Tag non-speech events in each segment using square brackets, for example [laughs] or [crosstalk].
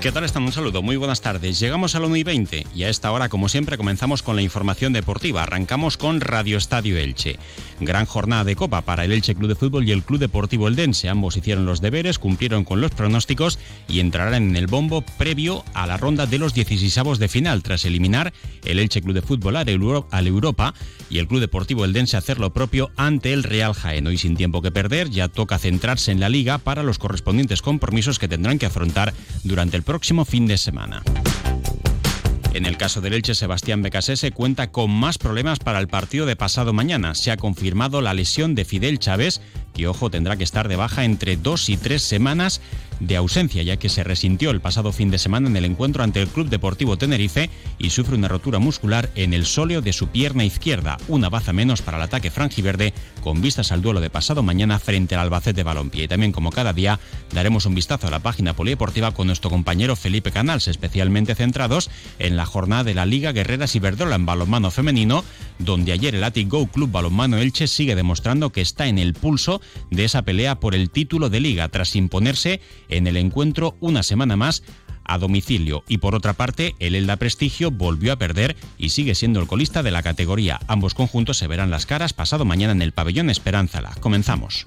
¿Qué tal están? Un saludo, muy buenas tardes. Llegamos a la 1 y 20 y a esta hora, como siempre, comenzamos con la información deportiva. Arrancamos con Radio Estadio Elche. Gran jornada de Copa para el Elche Club de Fútbol y el Club Deportivo Eldense. Ambos hicieron los deberes, cumplieron con los pronósticos y entrarán en el bombo previo a la ronda de los 16 de final, tras eliminar el Elche Club de Fútbol al Europa y el Club Deportivo Eldense hacer lo propio ante el Real Jaén. Hoy sin tiempo que perder, ya toca centrarse en la liga para los correspondientes compromisos que tendrán que afrontar durante el próximo fin de semana. En el caso del Elche, Sebastián Becasese cuenta con más problemas para el partido de pasado mañana. Se ha confirmado la lesión de Fidel Chávez, que ojo tendrá que estar de baja entre dos y tres semanas de ausencia, ya que se resintió el pasado fin de semana en el encuentro ante el Club Deportivo Tenerife y sufre una rotura muscular en el sóleo de su pierna izquierda, una baza menos para el ataque franjiverde, con vistas al duelo de pasado mañana frente al Albacete Balompié. Y también, como cada día, daremos un vistazo a la página polideportiva con nuestro compañero Felipe Canals, especialmente centrados en la jornada de la Liga Guerreras Iberdrola en balonmano femenino, donde ayer el Atic Go Club Balonmano Elche sigue demostrando que está en el pulso de esa pelea por el título de liga, tras imponerse en el encuentro una semana más a domicilio y por otra parte el Elda Prestigio volvió a perder y sigue siendo el colista de la categoría. Ambos conjuntos se verán las caras pasado mañana en el pabellón Esperanzala. Comenzamos.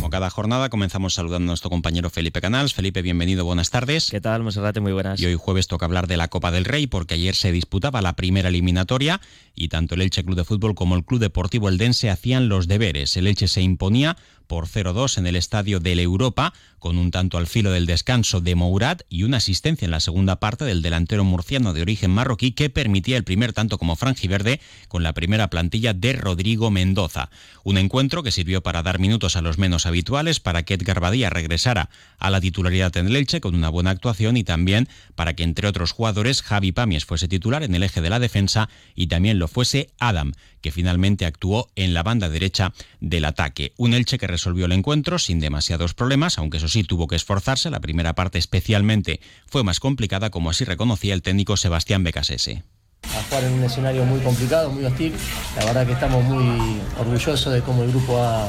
Como cada jornada, comenzamos saludando a nuestro compañero Felipe Canals. Felipe, bienvenido, buenas tardes. ¿Qué tal, Monserrate? Muy buenas. Y hoy jueves toca hablar de la Copa del Rey, porque ayer se disputaba la primera eliminatoria y tanto el Elche Club de Fútbol como el Club Deportivo Eldense hacían los deberes. El Elche se imponía por 0-2 en el estadio del Europa, con un tanto al filo del descanso de Mourad y una asistencia en la segunda parte del delantero murciano de origen marroquí que permitía el primer tanto como franjiverde con la primera plantilla de Rodrigo Mendoza. Un encuentro que sirvió para dar minutos a los menos habituales, para que Edgar Badía regresara a la titularidad en el Elche con una buena actuación y también para que entre otros jugadores Javi Pamies fuese titular en el eje de la defensa y también lo fuese Adam, que finalmente actuó en la banda derecha del ataque. Un Elche que resolvió el encuentro sin demasiados problemas, aunque eso sí tuvo que esforzarse. La primera parte especialmente fue más complicada, como así reconocía el técnico Sebastián Becasese. A jugar en un escenario muy complicado, muy hostil. La verdad que estamos muy orgullosos de cómo el grupo ha,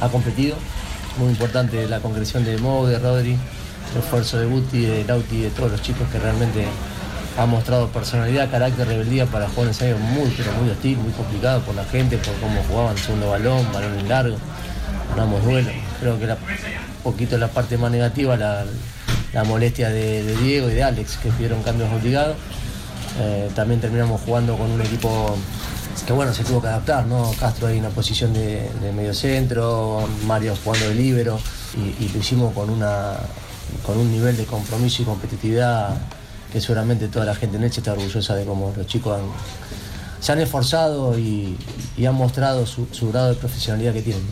ha competido. Muy importante la concreción de Mo, de Rodri, el esfuerzo de Guti, de Lauti, de todos los chicos que realmente ha mostrado personalidad, carácter, rebeldía para jugar en escenario muy, pero muy hostil, muy complicado por la gente, por cómo jugaban segundo balón, balón en largo, ganamos duelo. Creo que era poquito la parte más negativa, la, molestia de, Diego y de Alex, que pidieron cambios obligados. Eh, también terminamos jugando con un equipo que bueno, se tuvo que adaptar, ¿no? Castro ahí en una posición de, medio centro, Mario jugando de líbero y, y, lo hicimos con, una, con un nivel de compromiso y competitividad que seguramente toda la gente en Elche está orgullosa de cómo los chicos se han esforzado y, han mostrado su, grado de profesionalidad que tienen.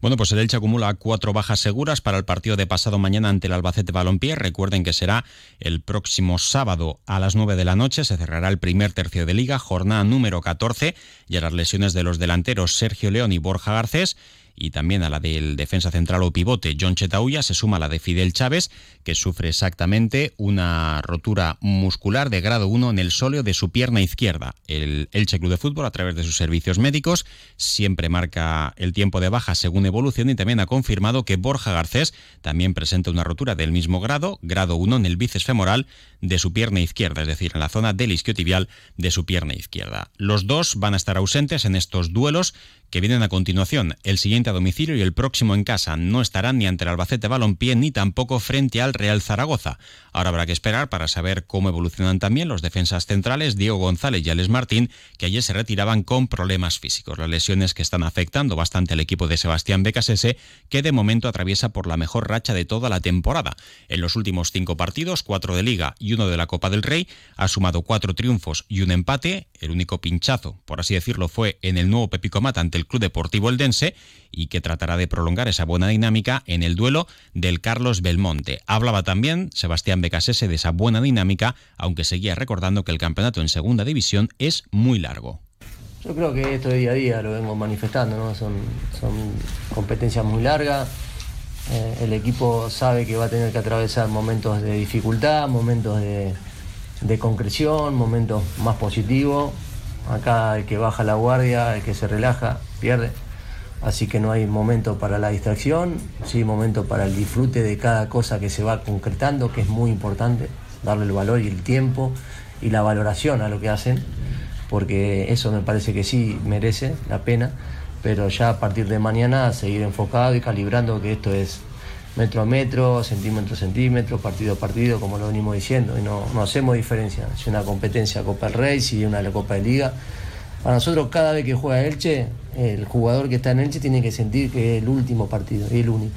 Bueno, pues el Elche acumula cuatro bajas seguras para el partido de pasado mañana ante el Albacete Balompié. Recuerden que será el próximo sábado a las 9 de la noche. Se cerrará el primer tercio de liga, jornada número 14. Y a las lesiones de los delanteros Sergio León y Borja Garcés y también a la del defensa central o pivote John Chetauya se suma la de Fidel Chávez, que sufre exactamente una rotura muscular de grado 1 en el sóleo de su pierna izquierda. El Elche Club de Fútbol, a través de sus servicios médicos, siempre marca el tiempo de baja según evolución y también ha confirmado que Borja Garcés también presenta una rotura del mismo grado, grado 1 en el bíceps femoral de su pierna izquierda, es decir, en la zona del isquiotibial de su pierna izquierda. Los dos van a estar ausentes en estos duelos que vienen a continuación. El siguiente a domicilio y el próximo en casa. No estarán ni ante el Albacete Balompié ni tampoco frente al Real Zaragoza. Ahora habrá que esperar para saber cómo evolucionan también los defensas centrales Diego González y Alex Martín, que ayer se retiraban con problemas físicos. Las lesiones que están afectando bastante al equipo de Sebastián Becasese, que de momento atraviesa por la mejor racha de toda la temporada. En los últimos cinco partidos, cuatro de Liga y uno de la Copa del Rey, ha sumado cuatro triunfos y un empate. El único pinchazo, por así decirlo, fue en el nuevo Pepico ante el Club Deportivo Eldense y que tratará de prolongar esa buena dinámica en el duelo del Carlos Belmonte. Hablaba también Sebastián Becasese de esa buena dinámica, aunque seguía recordando que el campeonato en segunda división es muy largo. Yo creo que esto de día a día lo vengo manifestando, ¿no? son, competencias muy largas. Eh, el equipo sabe que va a tener que atravesar momentos de dificultad, momentos de, de concreción, momentos más positivos. Acá el que baja la guardia, el que se relaja, pierde. Así que no hay momento para la distracción, sí momento para el disfrute de cada cosa que se va concretando, que es muy importante, darle el valor y el tiempo y la valoración a lo que hacen, porque eso me parece que sí merece la pena, pero ya a partir de mañana seguir enfocado y calibrando que esto es metro a metro, centímetro a centímetro, partido a partido, como lo venimos diciendo, y no, hacemos diferencia, si una competencia Copa del Rey, si una la Copa de Liga, para nosotros cada vez que juega Elche, el jugador que está en Elche tiene que sentir que es el último partido y el único.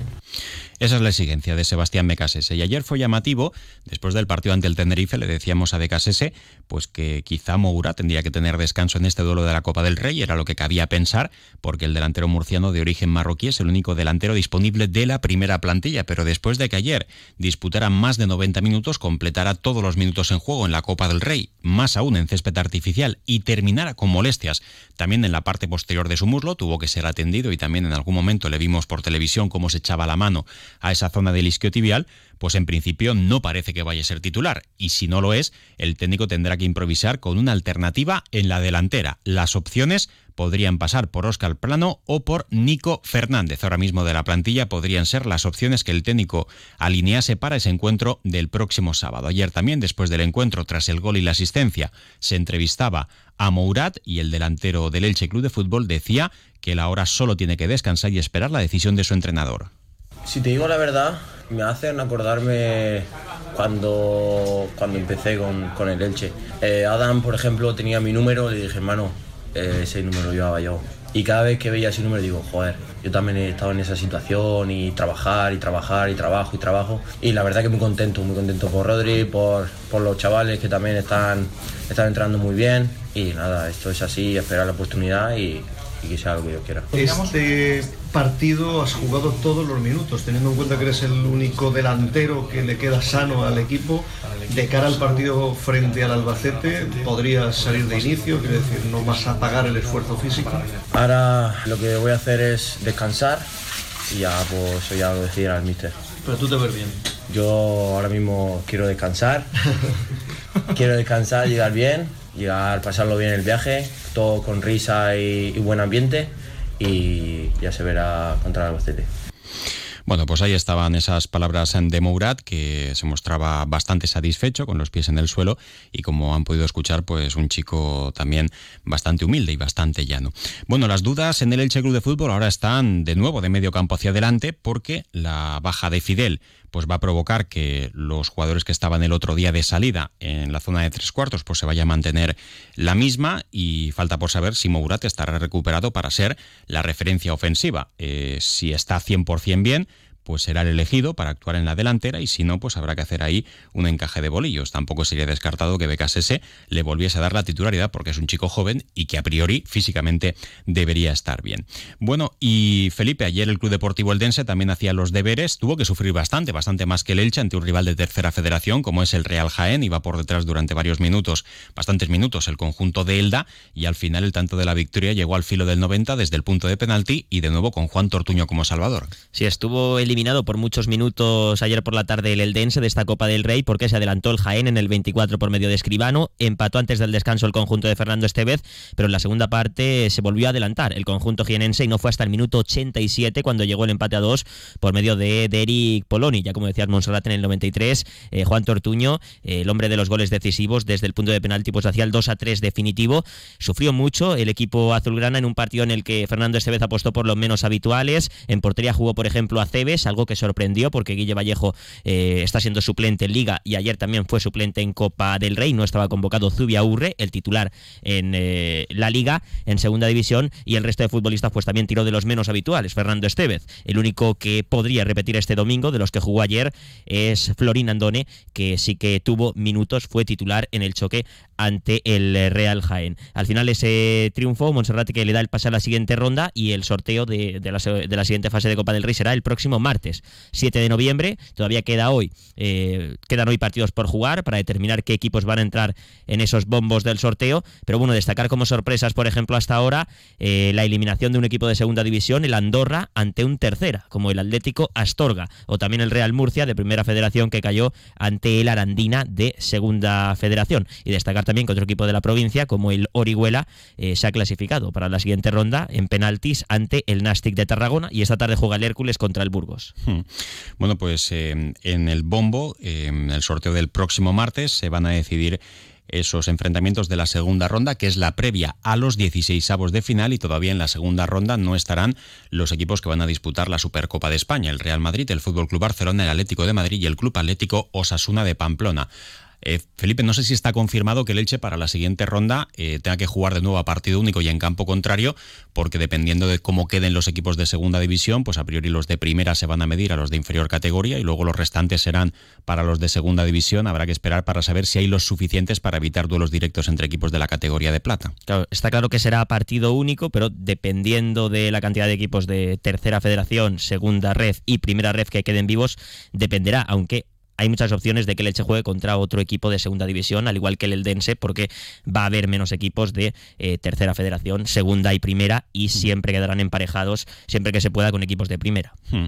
Esa es la exigencia de Sebastián Becasese. Y ayer fue llamativo, después del partido ante el Tenerife, le decíamos a Becasese pues que quizá Moura tendría que tener descanso en este duelo de la Copa del Rey, era lo que cabía pensar, porque el delantero murciano de origen marroquí es el único delantero disponible de la primera plantilla, pero después de que ayer disputara más de 90 minutos, completara todos los minutos en juego en la Copa del Rey, más aún en césped artificial, y terminara con molestias también en la parte posterior de su muslo, tuvo que ser atendido y también en algún momento le vimos por televisión cómo se echaba la mano a esa zona del isquiotibial, pues en principio no parece que vaya a ser titular. Y si no lo es, el técnico tendrá que improvisar con una alternativa en la delantera. Las opciones podrían pasar por Óscar Plano o por Nico Fernández. Ahora mismo de la plantilla podrían ser las opciones que el técnico alinease para ese encuentro del próximo sábado. Ayer también, después del encuentro, tras el gol y la asistencia, se entrevistaba a Mourad y el delantero del Elche Club de Fútbol decía que la hora solo tiene que descansar y esperar la decisión de su entrenador. Si te digo la verdad, me hacen acordarme cuando, cuando empecé con, el Elche. Eh, Adam, por ejemplo, tenía mi número, le dije, hermano, eh, ese número llevaba yo. Y cada vez que veía ese número digo, joder, yo también he estado en esa situación y trabajar y trabajar y trabajo y trabajo. Y la verdad que muy contento, muy contento por Rodri, por, por los chavales que también están, están entrando muy bien. Y nada, esto es así, esperar la oportunidad y, y que sea algo que yo quiera. Este partido has jugado todos los minutos, teniendo en cuenta que eres el único delantero que le queda sano al equipo. De cara al partido frente al Albacete, podrías salir de inicio, quiere decir, no vas a pagar el esfuerzo físico. Ahora lo que voy a hacer es descansar y ya, pues eso ya lo decía al mister. Pero tú te ves bien. Yo ahora mismo quiero descansar, [laughs] quiero descansar, llegar bien, llegar, pasarlo bien el viaje, todo con risa y, buen ambiente y ya se verá contra el Albacete. Bueno, pues ahí estaban esas palabras de Mourad, que se mostraba bastante satisfecho con los pies en el suelo y como han podido escuchar, pues un chico también bastante humilde y bastante llano. Bueno, las dudas en el Elche Club de Fútbol ahora están de nuevo de medio campo hacia adelante porque la baja de Fidel pues va a provocar que los jugadores que estaban el otro día de salida en la zona de tres cuartos pues se vaya a mantener la misma y falta por saber si Mourad estará recuperado para ser la referencia ofensiva. Eh, si está 100% bien, pues será el elegido para actuar en la delantera y si no, pues habrá que hacer ahí un encaje de bolillos. Tampoco sería descartado que Becasese le volviese a dar la titularidad porque es un chico joven y que a priori físicamente debería estar bien. Bueno, y Felipe, ayer el Club Deportivo Eldense también hacía los deberes, tuvo que sufrir bastante, bastante más que el Elche ante un rival de tercera federación como es el Real Jaén, iba por detrás durante varios minutos, bastantes minutos el conjunto de Elda y al final el tanto de la victoria llegó al filo del 90 desde el punto de penalti y de nuevo con Juan Tortuño como salvador. Sí, estuvo el eliminado por muchos minutos ayer por la tarde el Eldense de esta Copa del Rey porque se adelantó el Jaén en el 24 por medio de Escribano, empató antes del descanso el conjunto de Fernando Estevez, pero en la segunda parte se volvió a adelantar el conjunto jienense y no fue hasta el minuto 87 cuando llegó el empate a dos por medio de, Eric Poloni, ya como decía Monserrat en el 93, eh, Juan Tortuño, eh, el hombre de los goles decisivos desde el punto de penalti, pues hacía el 2 a 3 definitivo, sufrió mucho el equipo azulgrana en un partido en el que Fernando Estevez apostó por los menos habituales, en portería jugó por ejemplo a Cebes, algo que sorprendió porque Guille Vallejo eh, está siendo suplente en Liga y ayer también fue suplente en Copa del Rey, no estaba convocado Zubia Urre, el titular en la Liga, en Segunda División, y el resto de futbolistas pues también tiró de los menos habituales, Fernando Estevez, el único que podría repetir este domingo de los que jugó ayer es Florín Andone, que sí que tuvo minutos, fue titular en el choque ante el Real Jaén. Al final ese triunfo, Monserrat que le da el pase a la siguiente ronda y el sorteo de, la, siguiente fase de Copa del Rey será el próximo martes, 7 de noviembre. Todavía queda hoy, eh, quedan hoy partidos por jugar para determinar qué equipos van a entrar en esos bombos del sorteo. Pero bueno, destacar como sorpresas, por ejemplo, hasta ahora, eh, la eliminación de un equipo de segunda división, el Andorra, ante un tercera, como el Atlético Astorga, o también el Real Murcia de Primera Federación que cayó ante el Arandina de Segunda Federación. Y destacar también que otro equipo de la provincia, como el Orihuela, eh, se ha clasificado para la siguiente ronda en penaltis ante el Nastic de Tarragona y esta tarde juega el Hércules contra el Burgos. Hmm. Bueno, pues eh, en el bombo, en el sorteo del próximo martes, se van a decidir esos enfrentamientos de la segunda ronda, que es la previa a los 16 avos de final y todavía en la segunda ronda no estarán los equipos que van a disputar la Supercopa de España, el Real Madrid, el Fútbol Club Barcelona, el Atlético de Madrid y el Club Atlético Osasuna de Pamplona. Eh, Felipe, no sé si está confirmado que el Elche para la siguiente ronda eh, tenga que jugar de nuevo a partido único y en campo contrario, porque dependiendo de cómo queden los equipos de segunda división, pues a priori los de primera se van a medir a los de inferior categoría y luego los restantes serán para los de segunda división. Habrá que esperar para saber si hay los suficientes para evitar duelos directos entre equipos de la categoría de plata. está claro que será partido único, pero dependiendo de la cantidad de equipos de tercera federación, segunda red y primera red que queden vivos, dependerá, aunque hay muchas opciones de que el Elche juegue contra otro equipo de segunda división, al igual que el Eldense, porque va a haber menos equipos de eh, tercera federación, segunda y primera, y siempre quedarán emparejados, siempre que se pueda, con equipos de primera. Hmm.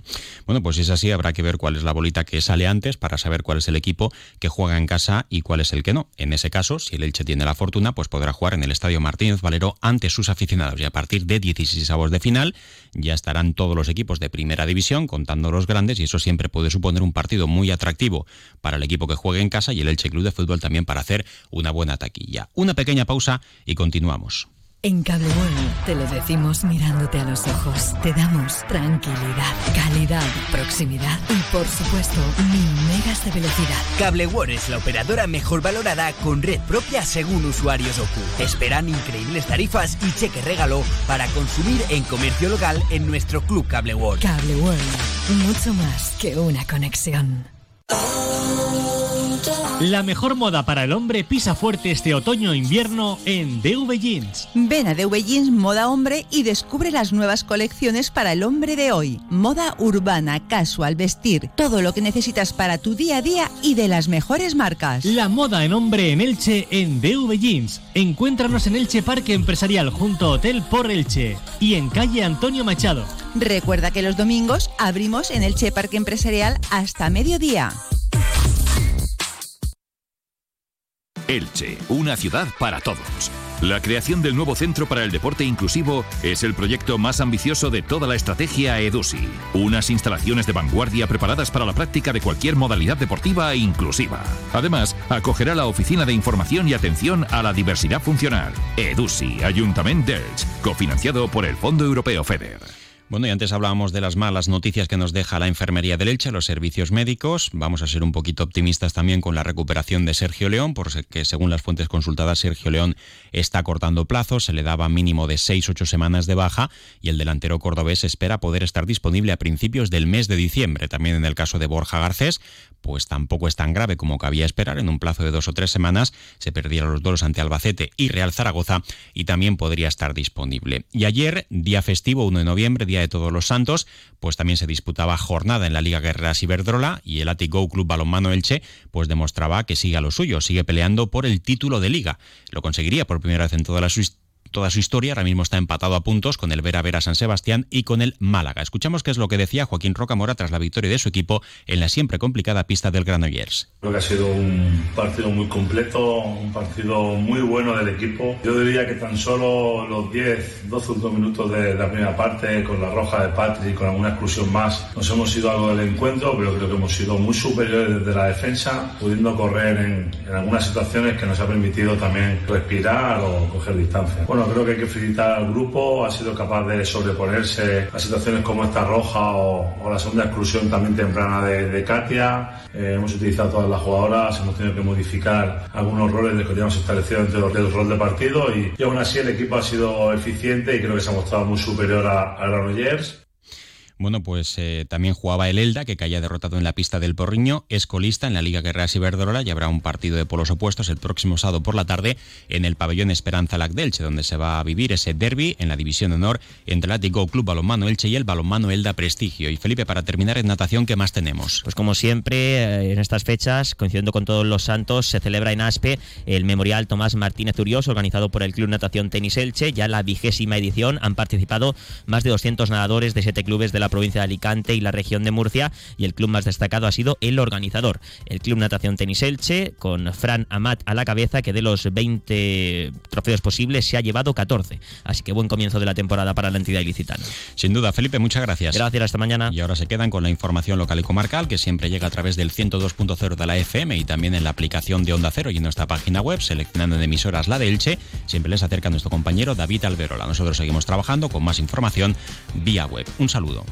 Bueno, pues si es así, habrá que ver cuál es la bolita que sale antes para saber cuál es el equipo que juega en casa y cuál es el que no. En ese caso, si el Elche tiene la fortuna, pues podrá jugar en el Estadio Martínez Valero ante sus aficionados. Y a partir de 16 avos de final, ya estarán todos los equipos de primera división, contando los grandes, y eso siempre puede suponer un partido muy atractivo para el equipo que juegue en casa y el Elche Club de Fútbol también para hacer una buena taquilla. Una pequeña pausa y continuamos. En Cable World te lo decimos mirándote a los ojos. Te damos tranquilidad, calidad, proximidad y por supuesto mil megas de velocidad. Cable World es la operadora mejor valorada con red propia según usuarios OCU. Esperan increíbles tarifas y cheque regalo para consumir en comercio local en nuestro club Cable World. Cable World, mucho más que una conexión. Oh. La mejor moda para el hombre pisa fuerte este otoño-invierno en DV Jeans. Ven a DV Jeans Moda Hombre y descubre las nuevas colecciones para el hombre de hoy. Moda urbana, casual, vestir, todo lo que necesitas para tu día a día y de las mejores marcas. La moda en hombre en Elche en DV Jeans. Encuéntranos en Elche Parque Empresarial junto a Hotel por Elche y en calle Antonio Machado. Recuerda que los domingos abrimos en Elche Parque Empresarial hasta mediodía. Elche, una ciudad para todos. La creación del nuevo Centro para el Deporte Inclusivo es el proyecto más ambicioso de toda la estrategia EDUSI. Unas instalaciones de vanguardia preparadas para la práctica de cualquier modalidad deportiva e inclusiva. Además, acogerá la Oficina de Información y Atención a la Diversidad Funcional. EDUSI, Ayuntamiento d'Elche, cofinanciado por el Fondo Europeo FEDER. Bueno, y antes hablábamos de las malas noticias que nos deja la enfermería de Elche, los servicios médicos. Vamos a ser un poquito optimistas también con la recuperación de Sergio León, porque según las fuentes consultadas, Sergio León está cortando plazos, se le daba mínimo de 6-8 semanas de baja y el delantero cordobés espera poder estar disponible a principios del mes de diciembre. También en el caso de Borja Garcés, pues tampoco es tan grave como cabía esperar. En un plazo de dos o tres semanas se perdieron los duelos ante Albacete y Real Zaragoza y también podría estar disponible. Y ayer, día festivo, 1 de noviembre, día de Todos los Santos, pues también se disputaba jornada en la Liga Guerreras Iberdrola y el Atigo Club Balonmano Elche pues demostraba que sigue a lo suyo, sigue peleando por el título de liga. Lo conseguiría por primera vez en toda la toda su historia. Ahora mismo está empatado a puntos con el Vera Vera San Sebastián y con el Málaga. Escuchamos qué es lo que decía Joaquín Rocamora tras la victoria de su equipo en la siempre complicada pista del Granollers. Creo que ha sido un partido muy completo, un partido muy bueno del equipo. Yo diría que tan solo los 10, 12 últimos minutos de la primera parte, con la roja de Patrick, con alguna exclusión más, nos hemos ido algo del encuentro, pero creo que hemos sido muy superiores desde la defensa, pudiendo correr en, algunas situaciones que nos ha permitido también respirar o coger distancia. Creo que hay que felicitar al grupo, ha sido capaz de sobreponerse a situaciones como esta roja o, o la segunda exclusión también temprana de, Katia. Eh, hemos utilizado todas las jugadoras, hemos tenido que modificar algunos roles de que teníamos establecido dentro del rol de partido y, y, aún así el equipo ha sido eficiente y creo que se ha mostrado muy superior a, a Granollers. Bueno, pues eh, también jugaba el Elda, que caía derrotado en la pista del Porriño, es colista en la Liga Guerreras Iberdrola y habrá un partido de polos opuestos el próximo sábado por la tarde en el pabellón Esperanza Lacdelche, donde se va a vivir ese derby en la división honor entre el Atlético Club Balonmano Elche y el Balonmano Elda Prestigio. Y Felipe, para terminar en natación, ¿qué más tenemos? Pues como siempre, eh, en estas fechas, coincidiendo con todos los santos, se celebra en Aspe el Memorial Tomás Martínez Urios, organizado por el Club Natación Tenis Elche, ya la vigésima edición. Han participado más de 200 nadadores de siete clubes de la provincia de Alicante y la región de Murcia y el club más destacado ha sido el organizador, el Club Natación Tenis Elche, con Fran Amat a la cabeza, que de los 20 trofeos posibles se ha llevado 14. Así que buen comienzo de la temporada para la entidad ilicitana. Sin duda, Felipe, muchas gracias. Gracias, hasta mañana. Y ahora se quedan con la información local y comarcal, que siempre llega a través del 102.0 de la FM y también en la aplicación de Onda Cero y en nuestra página web, seleccionando en emisoras la de Elche. Siempre les acerca nuestro compañero David Alberola. Nosotros seguimos trabajando con más información vía web. Un saludo.